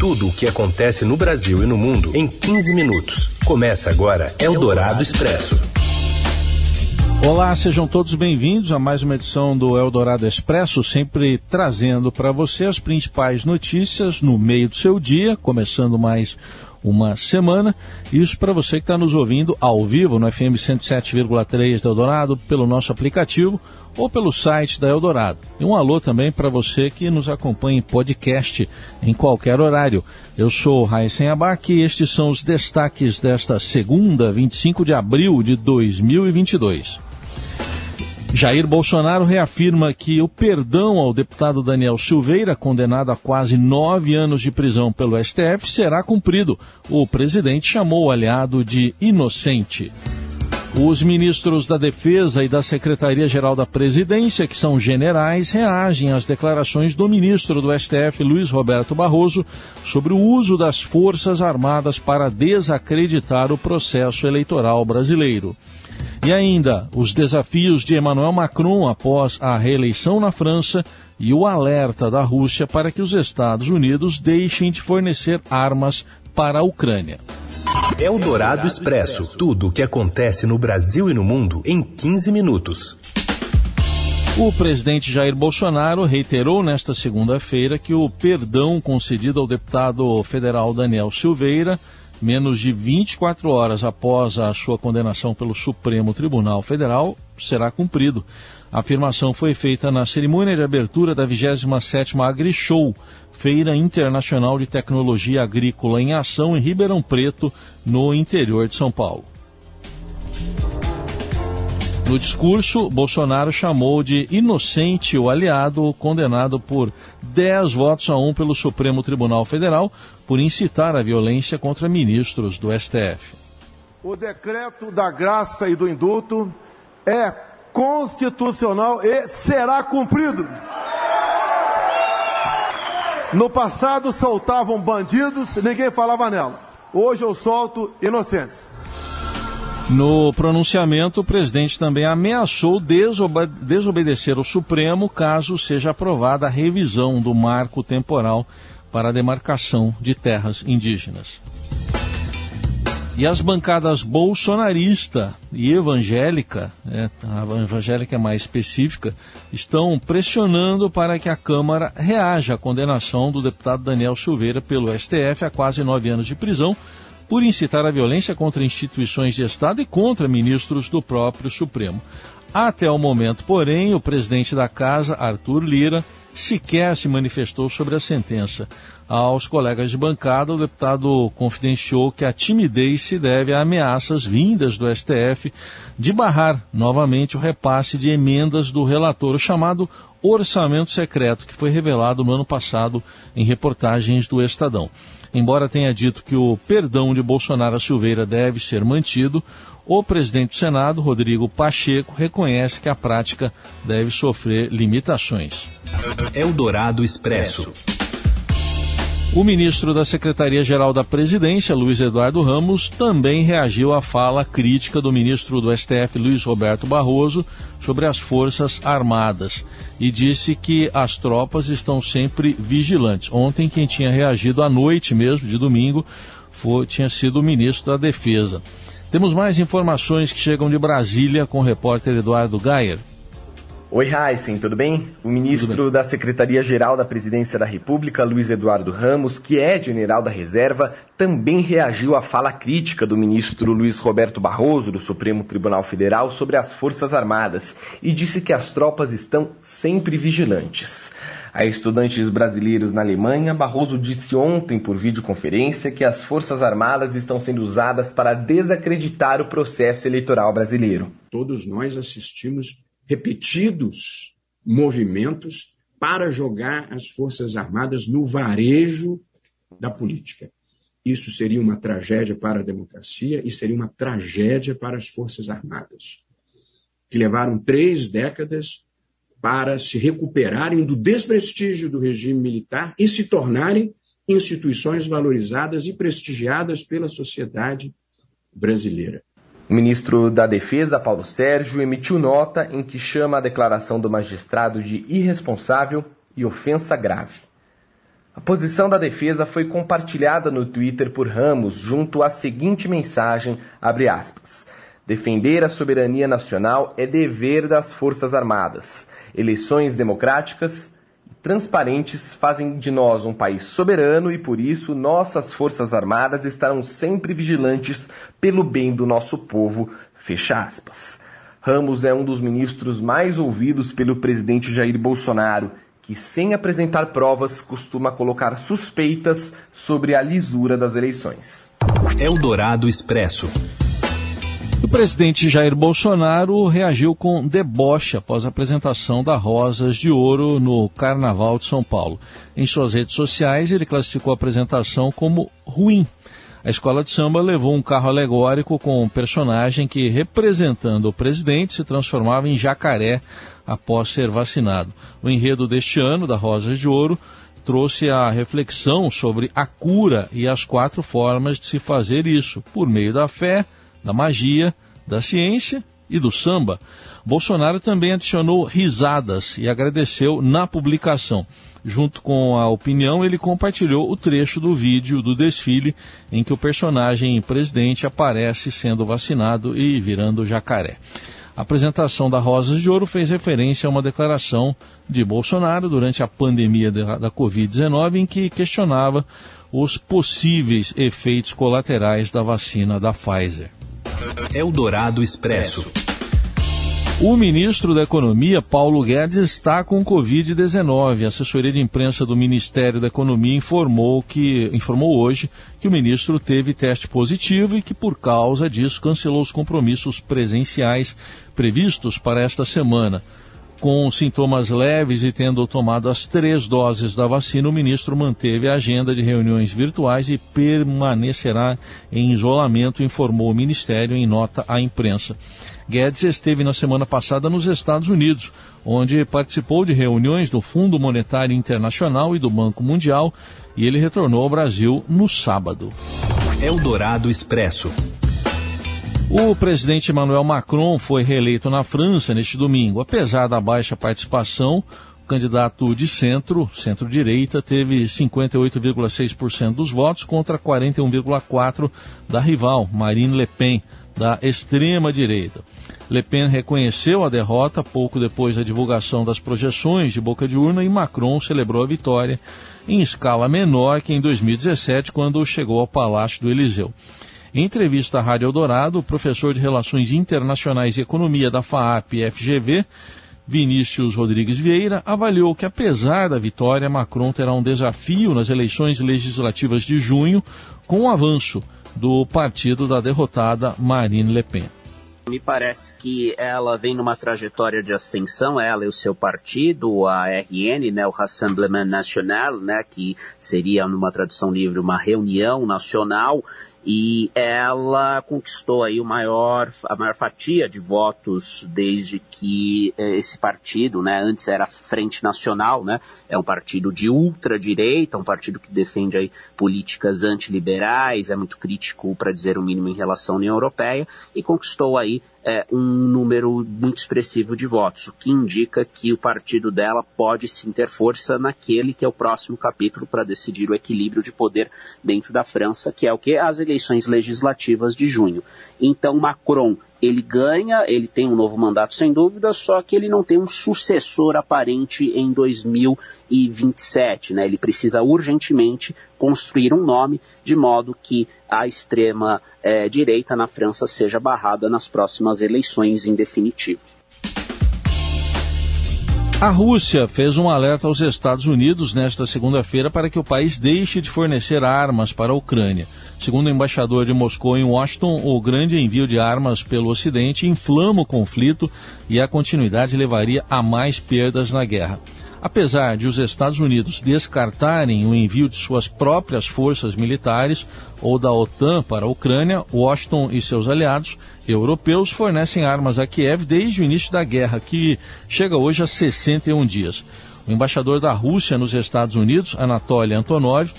Tudo o que acontece no Brasil e no mundo em 15 minutos. Começa agora Eldorado Expresso. Olá, sejam todos bem-vindos a mais uma edição do Eldorado Expresso, sempre trazendo para você as principais notícias no meio do seu dia, começando mais uma semana. Isso para você que está nos ouvindo ao vivo no FM 107,3 da Eldorado, pelo nosso aplicativo ou pelo site da Eldorado. E um alô também para você que nos acompanha em podcast em qualquer horário. Eu sou Raíssen Abac e estes são os destaques desta segunda, 25 de abril de 2022. Jair Bolsonaro reafirma que o perdão ao deputado Daniel Silveira, condenado a quase nove anos de prisão pelo STF, será cumprido. O presidente chamou o aliado de inocente. Os ministros da Defesa e da Secretaria-Geral da Presidência, que são generais, reagem às declarações do ministro do STF, Luiz Roberto Barroso, sobre o uso das Forças Armadas para desacreditar o processo eleitoral brasileiro. E ainda, os desafios de Emmanuel Macron após a reeleição na França e o alerta da Rússia para que os Estados Unidos deixem de fornecer armas para a Ucrânia. Eldorado Expresso tudo o que acontece no Brasil e no mundo em 15 minutos. O presidente Jair Bolsonaro reiterou nesta segunda-feira que o perdão concedido ao deputado federal Daniel Silveira menos de 24 horas após a sua condenação pelo Supremo Tribunal Federal, será cumprido. A afirmação foi feita na cerimônia de abertura da 27ª AgriShow, Feira Internacional de Tecnologia Agrícola em Ação em Ribeirão Preto, no interior de São Paulo. No discurso, Bolsonaro chamou de inocente o aliado condenado por 10 votos a 1 pelo Supremo Tribunal Federal por incitar a violência contra ministros do STF. O decreto da graça e do indulto é constitucional e será cumprido. No passado soltavam bandidos, ninguém falava nela. Hoje eu solto inocentes. No pronunciamento, o presidente também ameaçou desobe desobedecer ao Supremo caso seja aprovada a revisão do marco temporal para a demarcação de terras indígenas. E as bancadas bolsonarista e evangélica, é, a evangélica é mais específica, estão pressionando para que a Câmara reaja à condenação do deputado Daniel Silveira pelo STF a quase nove anos de prisão por incitar a violência contra instituições de Estado e contra ministros do próprio Supremo. Até o momento, porém, o presidente da casa, Arthur Lira, sequer se manifestou sobre a sentença. Aos colegas de bancada, o deputado confidenciou que a timidez se deve a ameaças vindas do STF de barrar novamente o repasse de emendas do relator, o chamado orçamento secreto, que foi revelado no ano passado em reportagens do Estadão. Embora tenha dito que o perdão de Bolsonaro a Silveira deve ser mantido, o presidente do Senado, Rodrigo Pacheco, reconhece que a prática deve sofrer limitações. Eldorado Expresso. O ministro da Secretaria-Geral da Presidência, Luiz Eduardo Ramos, também reagiu à fala crítica do ministro do STF, Luiz Roberto Barroso, sobre as Forças Armadas e disse que as tropas estão sempre vigilantes. Ontem, quem tinha reagido à noite mesmo, de domingo, foi, tinha sido o ministro da Defesa. Temos mais informações que chegam de Brasília com o repórter Eduardo Gayer. Oi, Heisen, tudo bem? O ministro da Secretaria-Geral da Presidência da República, Luiz Eduardo Ramos, que é general da reserva, também reagiu à fala crítica do ministro Luiz Roberto Barroso, do Supremo Tribunal Federal, sobre as Forças Armadas e disse que as tropas estão sempre vigilantes. A estudantes brasileiros na Alemanha, Barroso disse ontem por videoconferência que as Forças Armadas estão sendo usadas para desacreditar o processo eleitoral brasileiro. Todos nós assistimos repetidos movimentos para jogar as Forças Armadas no varejo da política. Isso seria uma tragédia para a democracia e seria uma tragédia para as Forças Armadas, que levaram três décadas para se recuperarem do desprestígio do regime militar e se tornarem instituições valorizadas e prestigiadas pela sociedade brasileira. O ministro da Defesa, Paulo Sérgio, emitiu nota em que chama a declaração do magistrado de irresponsável e ofensa grave. A posição da defesa foi compartilhada no Twitter por Ramos junto à seguinte mensagem, aspas, Defender a soberania nacional é dever das Forças Armadas. Eleições democráticas e transparentes fazem de nós um país soberano e por isso nossas Forças Armadas estarão sempre vigilantes pelo bem do nosso povo. Fecha aspas. Ramos é um dos ministros mais ouvidos pelo presidente Jair Bolsonaro que, sem apresentar provas, costuma colocar suspeitas sobre a lisura das eleições. Eldorado Expresso. O presidente Jair Bolsonaro reagiu com deboche após a apresentação da Rosas de Ouro no Carnaval de São Paulo. Em suas redes sociais, ele classificou a apresentação como ruim. A escola de samba levou um carro alegórico com um personagem que, representando o presidente, se transformava em jacaré após ser vacinado. O enredo deste ano, da Rosas de Ouro, trouxe a reflexão sobre a cura e as quatro formas de se fazer isso, por meio da fé, da magia, da ciência e do samba. Bolsonaro também adicionou risadas e agradeceu na publicação. Junto com a opinião, ele compartilhou o trecho do vídeo do desfile em que o personagem presidente aparece sendo vacinado e virando jacaré. A apresentação da Rosas de Ouro fez referência a uma declaração de Bolsonaro durante a pandemia da, da Covid-19 em que questionava os possíveis efeitos colaterais da vacina da Pfizer. Eldorado Expresso. O ministro da Economia, Paulo Guedes, está com Covid-19. A assessoria de imprensa do Ministério da Economia informou, que, informou hoje que o ministro teve teste positivo e que, por causa disso, cancelou os compromissos presenciais previstos para esta semana. Com sintomas leves e tendo tomado as três doses da vacina, o ministro manteve a agenda de reuniões virtuais e permanecerá em isolamento, informou o Ministério em nota à imprensa. Guedes esteve na semana passada nos Estados Unidos, onde participou de reuniões do Fundo Monetário Internacional e do Banco Mundial, e ele retornou ao Brasil no sábado. Eldorado Expresso. O presidente Emmanuel Macron foi reeleito na França neste domingo. Apesar da baixa participação, o candidato de centro, centro-direita, teve 58,6% dos votos contra 41,4% da rival, Marine Le Pen da extrema-direita. Le Pen reconheceu a derrota pouco depois da divulgação das projeções de boca de urna e Macron celebrou a vitória em escala menor que em 2017, quando chegou ao Palácio do Eliseu. Em entrevista à Rádio Eldorado, o professor de Relações Internacionais e Economia da FAAP-FGV, Vinícius Rodrigues Vieira, avaliou que, apesar da vitória, Macron terá um desafio nas eleições legislativas de junho, com o avanço do partido da derrotada Marine Le Pen. Me parece que ela vem numa trajetória de ascensão, ela e o seu partido, a RN, né, o Rassemblement National, né, que seria, numa tradução livre, uma reunião nacional, e ela conquistou aí o maior, a maior fatia de votos desde que eh, esse partido, né, antes era Frente Nacional, né, é um partido de ultradireita, um partido que defende aí políticas antiliberais, é muito crítico, para dizer o mínimo, em relação à União Europeia, e conquistou aí é, um número muito expressivo de votos, o que indica que o partido dela pode sim ter força naquele que é o próximo capítulo para decidir o equilíbrio de poder dentro da França, que é o que? As eleições legislativas de junho. Então Macron ele ganha, ele tem um novo mandato sem dúvida, só que ele não tem um sucessor aparente em 2027. Né? Ele precisa urgentemente construir um nome de modo que a extrema é, direita na França seja barrada nas próximas eleições em definitivo. A Rússia fez um alerta aos Estados Unidos nesta segunda-feira para que o país deixe de fornecer armas para a Ucrânia. Segundo o embaixador de Moscou em Washington, o grande envio de armas pelo Ocidente inflama o conflito e a continuidade levaria a mais perdas na guerra. Apesar de os Estados Unidos descartarem o envio de suas próprias forças militares ou da OTAN para a Ucrânia, Washington e seus aliados europeus fornecem armas a Kiev desde o início da guerra, que chega hoje a 61 dias. O embaixador da Rússia nos Estados Unidos, Anatoly Antonov,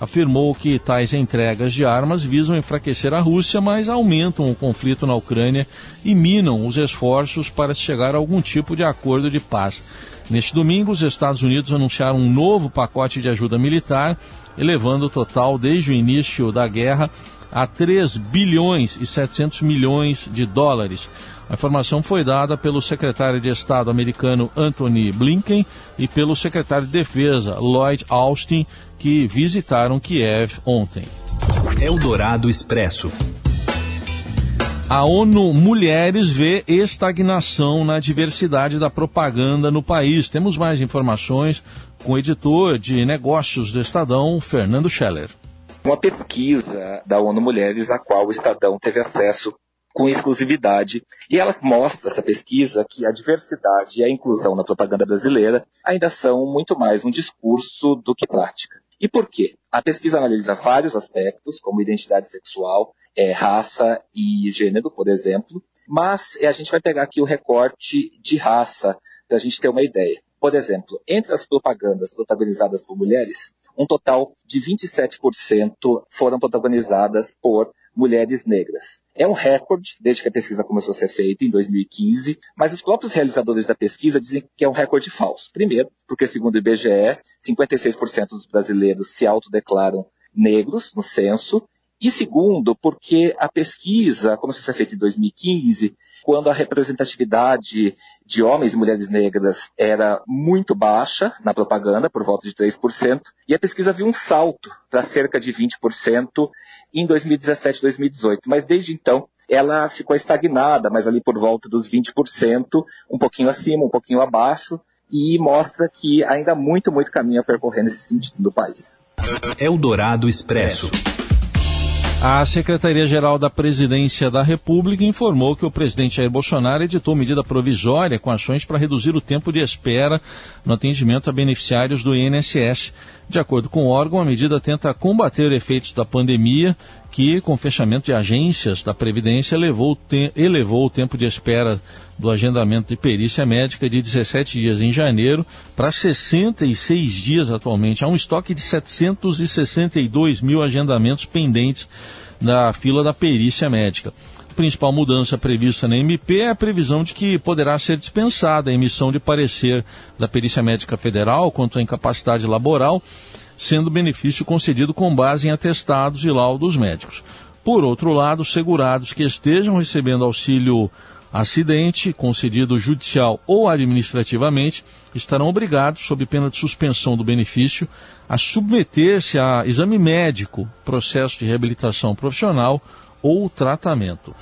afirmou que tais entregas de armas visam enfraquecer a Rússia, mas aumentam o conflito na Ucrânia e minam os esforços para chegar a algum tipo de acordo de paz. Neste domingo, os Estados Unidos anunciaram um novo pacote de ajuda militar, elevando o total desde o início da guerra a 3 bilhões e 700 milhões de dólares. A informação foi dada pelo secretário de Estado americano Anthony Blinken e pelo secretário de Defesa Lloyd Austin, que visitaram Kiev ontem. Eldorado Expresso. A ONU Mulheres vê estagnação na diversidade da propaganda no país. Temos mais informações com o editor de negócios do Estadão, Fernando Scheller. Uma pesquisa da ONU Mulheres, a qual o Estadão teve acesso com exclusividade. E ela mostra, essa pesquisa, que a diversidade e a inclusão na propaganda brasileira ainda são muito mais um discurso do que prática. E por quê? A pesquisa analisa vários aspectos, como identidade sexual, é, raça e gênero, por exemplo, mas é, a gente vai pegar aqui o recorte de raça para a gente ter uma ideia. Por exemplo, entre as propagandas protagonizadas por mulheres, um total de 27% foram protagonizadas por mulheres negras. É um recorde desde que a pesquisa começou a ser feita, em 2015, mas os próprios realizadores da pesquisa dizem que é um recorde falso. Primeiro, porque segundo o IBGE, 56% dos brasileiros se autodeclaram negros no censo, e segundo, porque a pesquisa começou a ser feita em 2015, quando a representatividade de homens e mulheres negras era muito baixa na propaganda, por volta de 3%, e a pesquisa viu um salto para cerca de 20% em 2017 e 2018. Mas desde então, ela ficou estagnada, mas ali por volta dos 20%, um pouquinho acima, um pouquinho abaixo, e mostra que ainda muito, muito caminho a percorrer nesse sentido do país. Eldorado Expresso. A Secretaria-Geral da Presidência da República informou que o presidente Jair Bolsonaro editou medida provisória com ações para reduzir o tempo de espera no atendimento a beneficiários do INSS. De acordo com o órgão, a medida tenta combater efeitos da pandemia que, com o fechamento de agências da Previdência, elevou, elevou o tempo de espera do agendamento de perícia médica de 17 dias em janeiro para 66 dias atualmente. Há um estoque de 762 mil agendamentos pendentes na fila da perícia médica. A principal mudança prevista na MP é a previsão de que poderá ser dispensada a emissão de parecer da Perícia Médica Federal quanto à incapacidade laboral sendo benefício concedido com base em atestados e laudos médicos. Por outro lado, segurados que estejam recebendo auxílio acidente, concedido judicial ou administrativamente, estarão obrigados, sob pena de suspensão do benefício, a submeter-se a exame médico, processo de reabilitação profissional ou tratamento.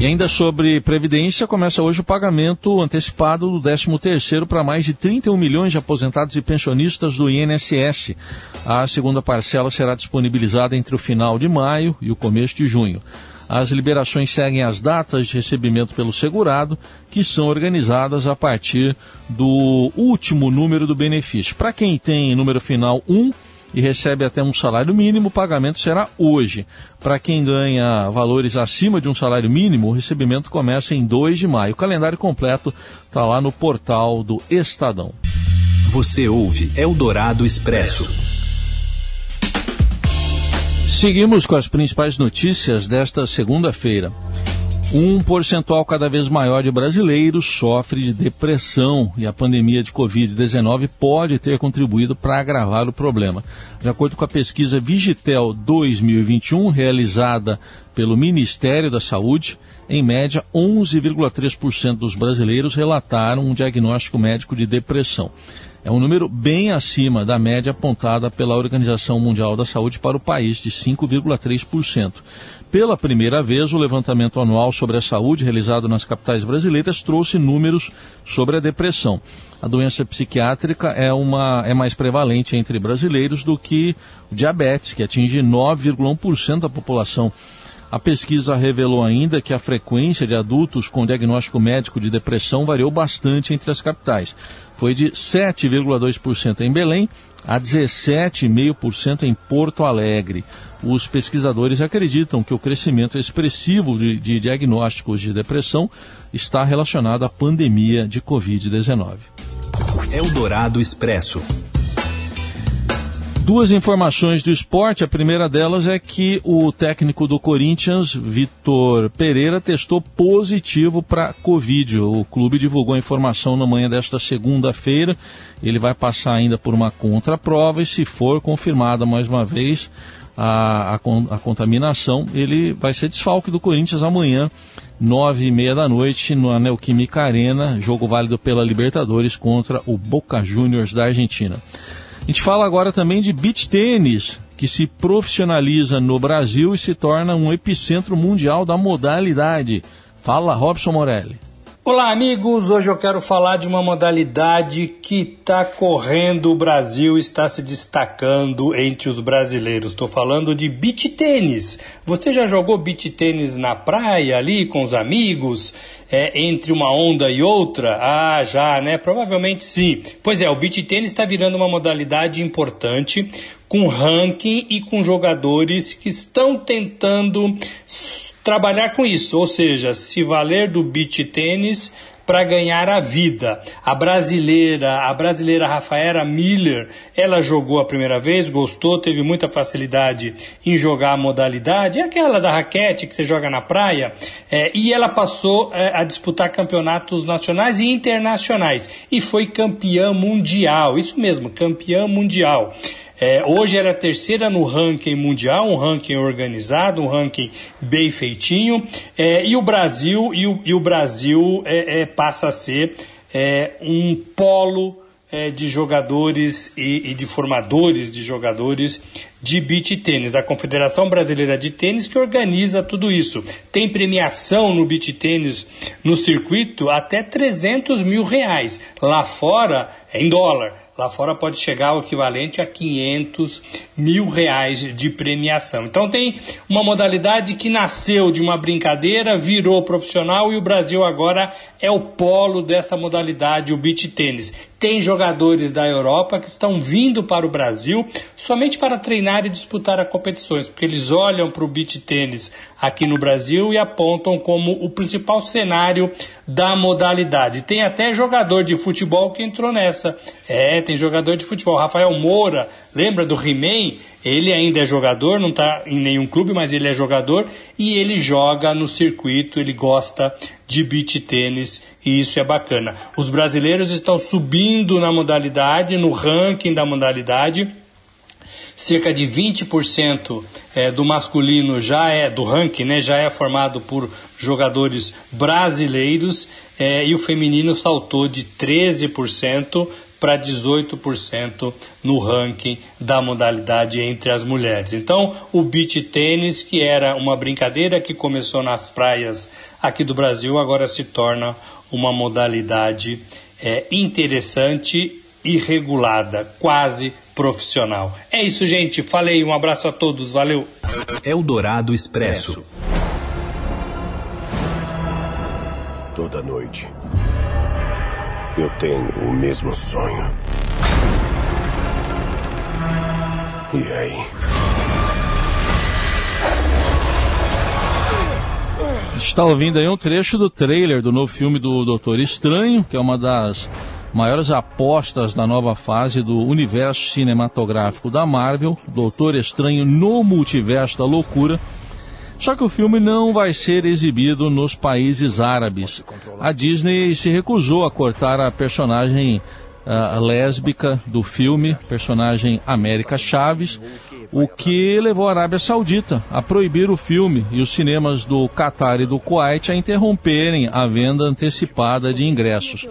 E ainda sobre Previdência, começa hoje o pagamento antecipado do 13º para mais de 31 milhões de aposentados e pensionistas do INSS. A segunda parcela será disponibilizada entre o final de maio e o começo de junho. As liberações seguem as datas de recebimento pelo segurado, que são organizadas a partir do último número do benefício. Para quem tem número final 1, e recebe até um salário mínimo, o pagamento será hoje. Para quem ganha valores acima de um salário mínimo, o recebimento começa em 2 de maio. O calendário completo está lá no portal do Estadão. Você ouve Eldorado Expresso. Seguimos com as principais notícias desta segunda-feira. Um percentual cada vez maior de brasileiros sofre de depressão e a pandemia de Covid-19 pode ter contribuído para agravar o problema. De acordo com a pesquisa Vigitel 2021, realizada pelo Ministério da Saúde, em média 11,3% dos brasileiros relataram um diagnóstico médico de depressão. É um número bem acima da média apontada pela Organização Mundial da Saúde para o país, de 5,3%. Pela primeira vez, o levantamento anual sobre a saúde realizado nas capitais brasileiras trouxe números sobre a depressão. A doença psiquiátrica é, uma, é mais prevalente entre brasileiros do que o diabetes, que atinge 9,1% da população. A pesquisa revelou ainda que a frequência de adultos com diagnóstico médico de depressão variou bastante entre as capitais. Foi de 7,2% em Belém a 17,5% em Porto Alegre. Os pesquisadores acreditam que o crescimento expressivo de, de diagnósticos de depressão está relacionado à pandemia de Covid-19. Eldorado Expresso. Duas informações do esporte. A primeira delas é que o técnico do Corinthians, Vitor Pereira, testou positivo para Covid. O clube divulgou a informação na manhã desta segunda-feira. Ele vai passar ainda por uma contraprova e, se for confirmada mais uma vez a, a, a contaminação, ele vai ser desfalque do Corinthians amanhã, nove e meia da noite, no Neoquímica Arena, jogo válido pela Libertadores contra o Boca Juniors da Argentina. Gente fala agora também de beach tênis, que se profissionaliza no Brasil e se torna um epicentro mundial da modalidade. Fala, Robson Morelli. Olá, amigos! Hoje eu quero falar de uma modalidade que está correndo o Brasil, está se destacando entre os brasileiros. Estou falando de beach tênis. Você já jogou beach tênis na praia ali com os amigos, é, entre uma onda e outra? Ah, já, né? Provavelmente sim. Pois é, o beach tênis está virando uma modalidade importante com ranking e com jogadores que estão tentando trabalhar com isso, ou seja, se valer do beach tênis para ganhar a vida. A brasileira, a brasileira Rafaela Miller, ela jogou a primeira vez, gostou, teve muita facilidade em jogar a modalidade, é aquela da raquete que você joga na praia, é, e ela passou é, a disputar campeonatos nacionais e internacionais e foi campeã mundial, isso mesmo, campeã mundial. É, hoje ela é terceira no ranking mundial, um ranking organizado, um ranking bem feitinho. É, e o Brasil e o, e o Brasil é, é passa a ser é, um polo é, de jogadores e, e, de formadores de jogadores de beach tênis. A Confederação Brasileira de Tênis que organiza tudo isso. Tem premiação no beach tênis no circuito até 300 mil reais. Lá fora em dólar. Lá fora pode chegar ao equivalente a 500 mil reais de premiação. Então tem uma modalidade que nasceu de uma brincadeira, virou profissional e o Brasil agora é o polo dessa modalidade, o beach tênis. Tem jogadores da Europa que estão vindo para o Brasil somente para treinar e disputar as competições, porque eles olham para o beach tênis aqui no Brasil e apontam como o principal cenário da modalidade. Tem até jogador de futebol que entrou nessa. É, tem jogador de futebol. Rafael Moura, lembra do He-Man? Ele ainda é jogador, não está em nenhum clube, mas ele é jogador e ele joga no circuito, ele gosta de beach tênis e isso é bacana. Os brasileiros estão subindo na modalidade, no ranking da modalidade cerca de 20% é, do masculino já é do ranking, né, já é formado por jogadores brasileiros é, e o feminino saltou de 13% para 18% no ranking da modalidade entre as mulheres. Então, o beach tênis, que era uma brincadeira que começou nas praias aqui do Brasil, agora se torna uma modalidade é, interessante e regulada, quase profissional. É isso, gente. Falei, um abraço a todos, valeu. Eldorado Expresso. Toda noite eu tenho o mesmo sonho. E aí? Está ouvindo aí um trecho do trailer do novo filme do Doutor Estranho, que é uma das maiores apostas da nova fase do universo cinematográfico da Marvel, Doutor Estranho no Multiverso da Loucura. Só que o filme não vai ser exibido nos países árabes. A Disney se recusou a cortar a personagem uh, lésbica do filme, personagem América Chaves, o que levou a Arábia Saudita a proibir o filme e os cinemas do Catar e do Kuwait a interromperem a venda antecipada de ingressos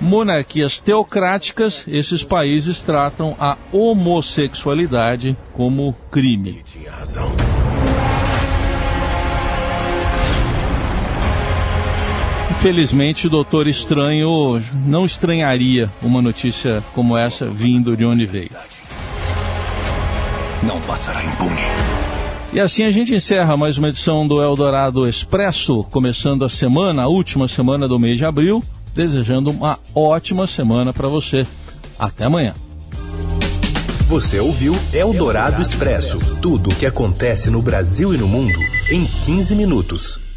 monarquias teocráticas, esses países tratam a homossexualidade como crime. Infelizmente, o Doutor Estranho não estranharia uma notícia como essa vindo de onde veio. Não passará impune. E assim a gente encerra mais uma edição do Eldorado Expresso, começando a semana, a última semana do mês de abril desejando uma ótima semana para você. Até amanhã. Você ouviu Eldorado Expresso tudo o que acontece no Brasil e no mundo em 15 minutos.